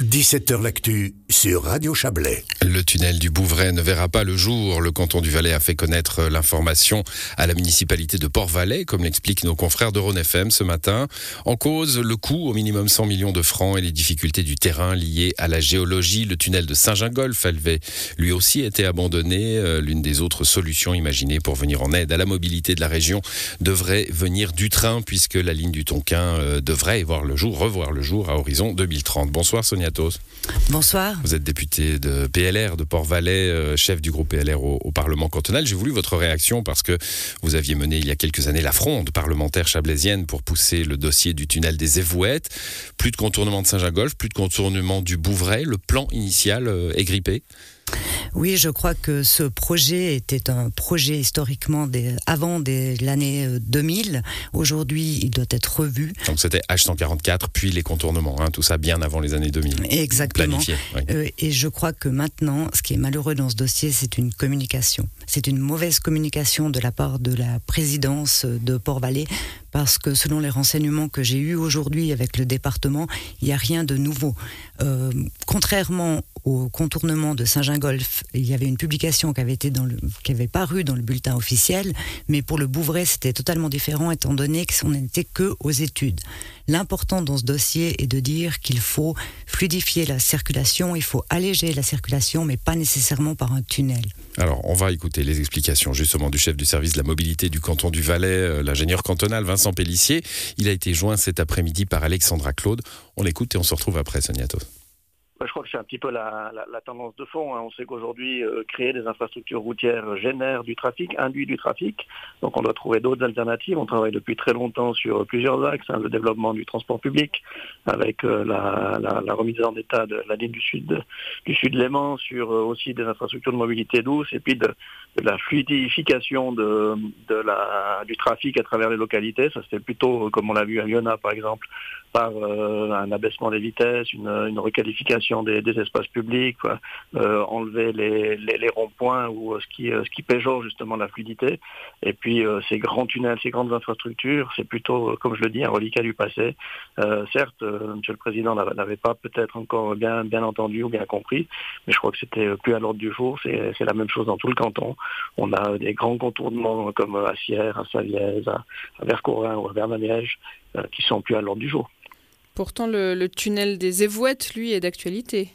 17h l'actu sur Radio Chablais. Le tunnel du Bouvray ne verra pas le jour. Le canton du Valais a fait connaître l'information à la municipalité de Port-Valais, comme l'expliquent nos confrères de Rhône FM ce matin. En cause, le coût au minimum 100 millions de francs et les difficultés du terrain liées à la géologie. Le tunnel de Saint-Gingolf avait lui aussi été abandonné. Euh, l'une des autres solutions imaginées pour venir en aide à la mobilité de la région devrait venir du train, puisque la ligne du Tonkin euh, devrait voir le jour, revoir le jour à horizon 2030. Bonsoir Sonia Tos. Bonsoir. Vous êtes député de PLR de Port-Valais, euh, chef du groupe PLR au, Parlement cantonal. J'ai voulu votre réaction parce que vous aviez mené il y a quelques années la fronde parlementaire chablaisienne pour pousser le dossier du tunnel des Évouettes. Plus de contournement de Saint-Gingolf, plus de contournement du Bouvray. Le plan initial euh, est grippé. Oui, je crois que ce projet était un projet historiquement des, avant l'année 2000. Euh, Aujourd'hui, il doit être revu. Donc c'était H144, puis les contournements, hein, tout ça bien avant les années 2000. Exactement. Planifié, euh, et je crois que maintenant, ce qui est malheureux dans ce dossier, c'est une communication. C'est une mauvaise communication de la part de la présidence de Port-Vallée parce que selon les renseignements que j'ai eus aujourd'hui avec le département, il n'y a rien de nouveau. Euh, contrairement au contournement de Saint-Gingolf, il y avait une publication qui avait, été qui avait paru dans le bulletin officiel, mais pour le Bouvray, c'était totalement différent étant donné qu'on n'était que aux études. L'important dans ce dossier est de dire qu'il faut fluidifier la circulation, il faut alléger la circulation, mais pas nécessairement par un tunnel. Alors, on va écouter les explications justement du chef du service de la mobilité du canton du Valais, euh, l'ingénieur cantonal Vincent Pellissier. Il a été joint cet après-midi par Alexandra Claude. On l'écoute et on se retrouve après, Soniato. Je crois que c'est un petit peu la, tendance de fond. Hein. On sait qu'aujourd'hui, euh, créer des infrastructures routières génère du trafic, induit du trafic. Donc on doit trouver d'autres alternatives. On travaille depuis très longtemps sur plusieurs axes. Hein. le développement du transport public, avec euh, la, remise en état de la ligne du sud du sud Léman, sur euh, aussi des infrastructures de mobilité douce, et puis de, la fluidification du trafic à travers les localités. Ça c'est plutôt, comme on l'a vu à Lyonna par exemple, par un abaissement des vitesses, une requalification des, espaces publics, euh, enlever les, ronds-points ou euh, ce qui euh, ce qui péjore justement la fluidité. Et puis ces grands tunnels, ces grandes infrastructures, c'est plutôt, comme je le dis, un reliquat du passé. certes, Monsieur le Président n'avait pas peut-être encore bien bien entendu ou bien compris, mais je crois que c'était plus à l'ordre du jour. C'est la même chose dans tout le canton. On a des grands contournements comme à Sierre, à Savièse, à, à Vercorin ou à Bernaniège qui sont plus à l'ordre du jour. Pourtant, le, tunnel des Évouettes, lui, est d'actualité.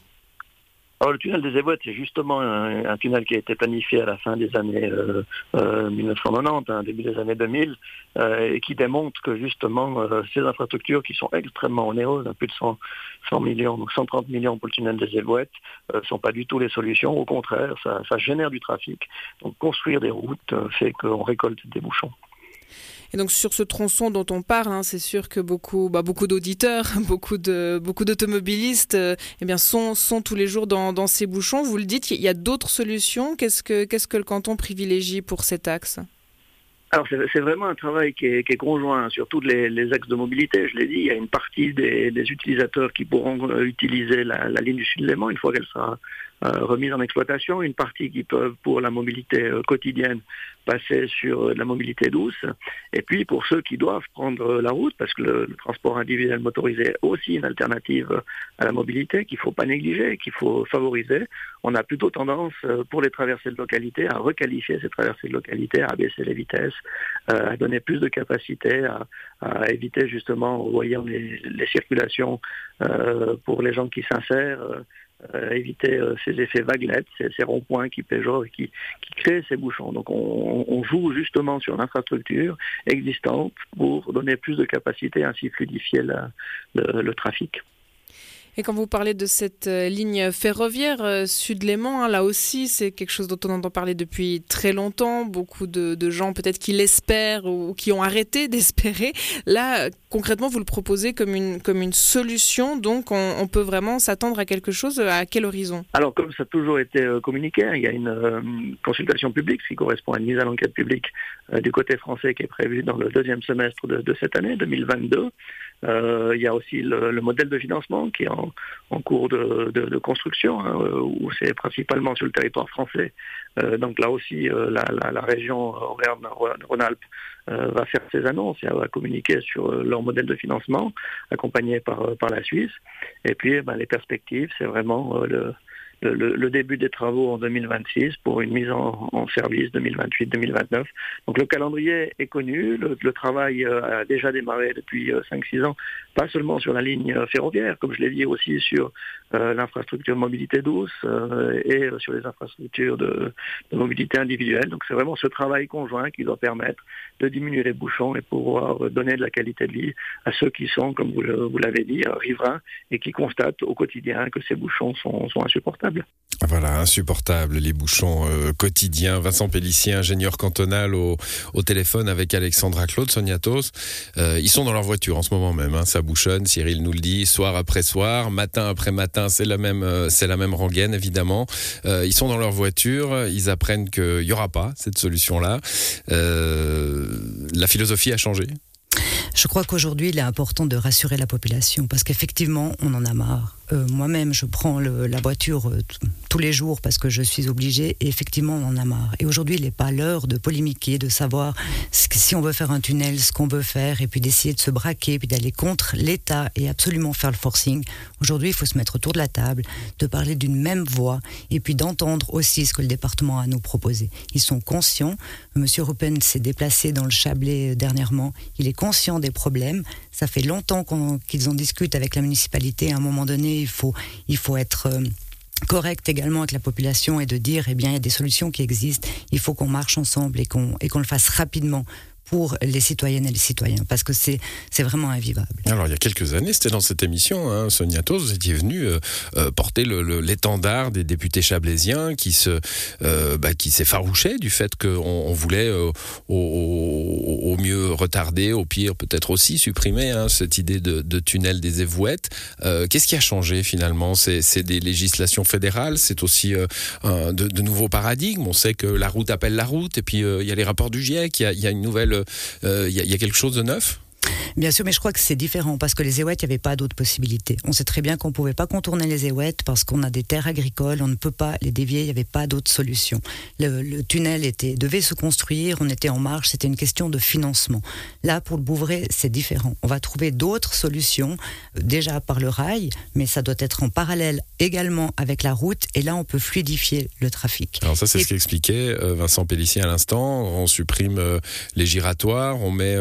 Alors, le tunnel des Évouettes, c'est justement un, tunnel qui a été planifié à la fin des années 1990, euh, euh, hein, début des années 2000, euh, et qui démontre que justement ces infrastructures qui sont extrêmement onéreuses, à plus de 100, 100 millions, donc 130 millions pour le tunnel des Évouettes, ne sont pas du tout les solutions. Au contraire, ça génère du trafic. Donc construire des routes fait qu'on récolte des bouchons. Et donc sur ce tronçon dont on parle, hein, c'est sûr que beaucoup, bah, beaucoup d'auditeurs, beaucoup de, beaucoup d'automobilistes, euh, eh bien sont, sont tous les jours dans, ces bouchons. Vous le dites, il y a d'autres solutions. Qu'est-ce que, qu'est-ce que le canton privilégie pour cet axe? Alors c'est vraiment un travail qui est, conjoint sur tous les, axes de mobilité. Je l'ai dit, il y a une partie des, utilisateurs qui pourront euh, utiliser la, ligne du Sud-Léman une fois qu'elle sera remise en exploitation, une partie qui peuvent pour la mobilité euh, quotidienne passer sur la mobilité douce, et puis pour ceux qui doivent prendre la route, parce que le, transport individuel motorisé est aussi une alternative à la mobilité qu'il ne faut pas négliger, qu'il faut favoriser, on a plutôt tendance pour les traversées de localité à requalifier ces traversées de localité, à baisser les vitesses, à donner plus de capacité, à, éviter justement, en voyant les, circulations pour les gens qui s'insèrent, euh, éviter euh, ces effets vaguelettes, ces, ronds-points qui péjorent et qui, créent ces bouchons. Donc on, joue justement sur l'infrastructure existante pour donner plus de capacité, ainsi fluidifier le trafic. Et quand vous parlez de cette euh, ligne ferroviaire euh, Sud-Léman, hein, là aussi, c'est quelque chose dont on entend parler depuis très longtemps. Beaucoup de, gens peut-être qui l'espèrent ou qui ont arrêté d'espérer. Là, concrètement, vous le proposez comme une, comme une solution. Donc, on, peut vraiment s'attendre à quelque chose. À quel horizon? Alors, comme ça a toujours été euh, communiqué, hein, il y a une consultation publique, ce qui correspond à une mise à l'enquête publique du côté français qui est prévue dans le deuxième semestre de, cette année, 2022. Il y a aussi le, le modèle de financement qui est en en, cours de, construction, hein, où c'est principalement sur le territoire français. donc là aussi, la, région Rhône-Alpes va faire ses annonces et va communiquer sur leur modèle de financement, accompagné par, par la Suisse. Et puis, eh ben, les perspectives, c'est vraiment le, le, début des travaux en 2026 pour une mise en, service 2028-2029. Donc le calendrier est connu, le, travail euh, a déjà démarré depuis 5-6 euh, ans, pas seulement sur la ligne euh, ferroviaire, comme je l'ai dit aussi sur l'infrastructure mobilité douce et sur les infrastructures de, mobilité individuelle. Donc c'est vraiment ce travail conjoint qui doit permettre de diminuer les bouchons et pouvoir donner de la qualité de vie à ceux qui sont, comme vous l'avez dit, riverains et qui constatent au quotidien que ces bouchons sont insupportables. Voilà, insupportable, les bouchons euh, quotidiens. Vincent Pellissier, ingénieur cantonal au, téléphone avec Alexandra Claude, Soniatos. Euh, ils sont dans leur voiture en ce moment même, hein. Bouchonne, Cyril nous le dit, soir après soir, matin après matin, c'est la même, euh, c'est la même rengaine évidemment. ils sont dans leur voiture, ils apprennent qu'il n'y aura pas cette solution-là. la philosophie a changé je crois qu'aujourd'hui, il est important de rassurer la population parce qu'effectivement, on en a marre. Euh, moi-même, je prends la voiture euh, tous les jours parce que je suis obligée et effectivement, on en a marre. Et aujourd'hui, il n'est pas l'heure de polémiquer, de savoir si on veut faire un tunnel, ce qu'on veut faire, et puis d'essayer de se braquer, puis d'aller contre l'État et absolument faire le forcing. Aujourd'hui, il faut se mettre autour de la table, de parler d'une même voix, et puis d'entendre aussi ce que le département a à nous proposer. Ils sont conscients. Monsieur Ruppen s'est déplacé dans le Chablais euh, dernièrement. Il est conscient des problèmes. Ça fait longtemps qu'ils en discutent avec la municipalité. À un moment donné, il faut, il faut être euh, correct également avec la population et de dire, eh bien, il y a des solutions qui existent. Il faut qu'on marche ensemble et qu'on et qu'on le fasse rapidement pour les citoyennes et les citoyens, parce que c'est vraiment invivable. Alors il y a quelques années, c'était dans cette émission, hein, Sonia Tos, vous étiez venu euh, euh, porter l'étendard des députés chablaisiens qui se euh, bah, s'effarouchaient du fait qu'on on voulait au, au, mieux retarder, au pire peut-être aussi supprimer hein, cette idée de, tunnel des évouettes. Qu'est-ce qui a changé finalement? C'est des législations fédérales, c'est aussi de, nouveaux paradigmes. On sait que la route appelle la route, et puis il y a les rapports du GIEC, il y a une nouvelle il euh, y, a quelque chose de neuf? Bien sûr, mais je crois que c'est différent parce que les éouettes, il n'y avait pas d'autres possibilités. On sait très bien qu'on ne pouvait pas contourner les éouettes parce qu'on a des terres agricoles, on ne peut pas les dévier, il n'y avait pas d'autre solution. Le, tunnel était, devait se construire, on était en marche, c'était une question de financement. Là, pour le Bouvray, c'est différent. On va trouver d'autres solutions, euh, déjà par le rail, mais ça doit être en parallèle également avec la route, et là, on peut fluidifier le trafic. Alors ça, c'est ce qu'expliquait euh, Vincent Pellissier à l'instant. On supprime euh, les giratoires, on met,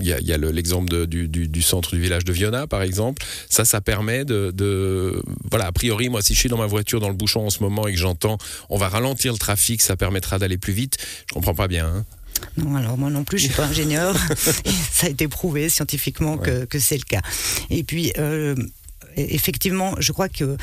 il y a, y a le l'exemple du, centre du village de Viona, par exemple. Ça, ça permet de, Voilà, a priori, moi, si je suis dans ma voiture dans le bouchon en ce moment et que j'entends on va ralentir le trafic, ça permettra d'aller plus vite, je comprends pas bien. Hein. Non, alors moi non plus, je suis pas ingénieur. ça a été prouvé scientifiquement que, c'est le cas. Et puis, euh, effectivement, je crois que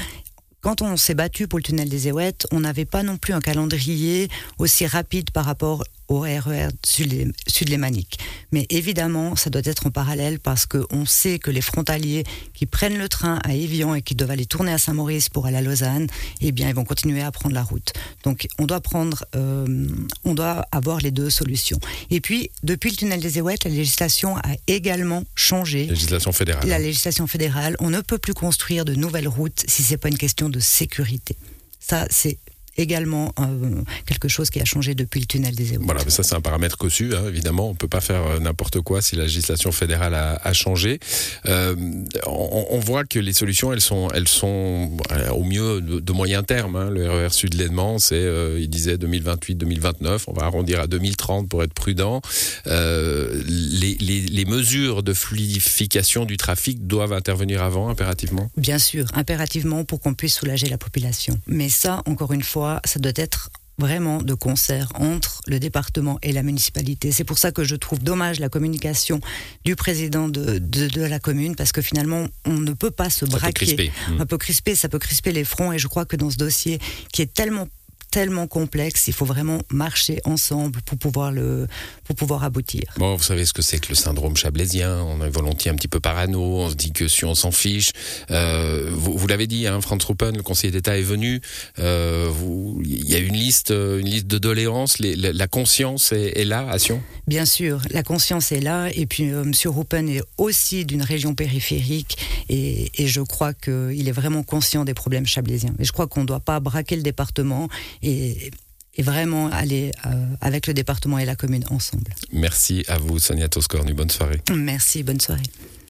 quand on s'est battu pour le tunnel des Éouettes, on n'avait pas non plus un calendrier aussi rapide par rapport au RER sud-lémanique. Mais évidemment, ça doit être en parallèle parce qu'on sait que les frontaliers qui prennent le train à Évian et qui doivent aller tourner à Saint-Maurice pour aller à Lausanne, eh bien, ils vont continuer à prendre la route. Donc, on doit prendre, euh, on doit avoir les deux solutions. Et puis, depuis le tunnel des Éouettes, la législation a également changé. La législation fédérale. La législation fédérale. On ne peut plus construire de nouvelles routes si c'est pas une question de sécurité. Ça, c'est également euh, quelque chose qui a changé depuis le tunnel des Éouettes. Voilà, mais ça c'est un paramètre cossu, hein, évidemment. On ne peut pas faire euh, n'importe quoi si la législation fédérale a, changé. Euh, on, voit que les solutions, elles sont, elles sont au mieux de, moyen terme. Hein. Le RER Sud-Léman, c'est, il disait 2028-2029. On va arrondir à 2030 pour être prudent. Les, les, mesures de fluidification du trafic doivent intervenir avant, impérativement? Bien sûr, impérativement pour qu'on puisse soulager la population. Mais ça, encore une fois, ça doit être vraiment de concert entre le département et la municipalité. C'est pour ça que je trouve dommage la communication du président de, de, la commune, parce que finalement, on ne peut pas se braquer. Un peu crispé, ça peut crisper les fronts, et je crois que dans ce dossier, qui est tellement tellement complexe, il faut vraiment marcher ensemble pour pouvoir, le, pour pouvoir aboutir. Bon, vous savez ce que c'est que le syndrome chablaisien, on est volontiers un petit peu parano, on se dit que si on s'en fiche, euh, vous, l'avez dit, hein, Franz Ruppen, le conseiller d'État est venu, euh, il y a une liste, une liste de doléances, la, conscience est, là à Sion? Bien sûr, la conscience est là, et puis euh, M. Ruppen est aussi d'une région périphérique, Et, je crois qu'il est vraiment conscient des problèmes chablaisiens. Et je crois qu'on ne doit pas braquer le département. et, vraiment aller euh, avec le département et la commune ensemble. Merci à vous, Sonia Toscornu. Bonne soirée. Merci, bonne soirée.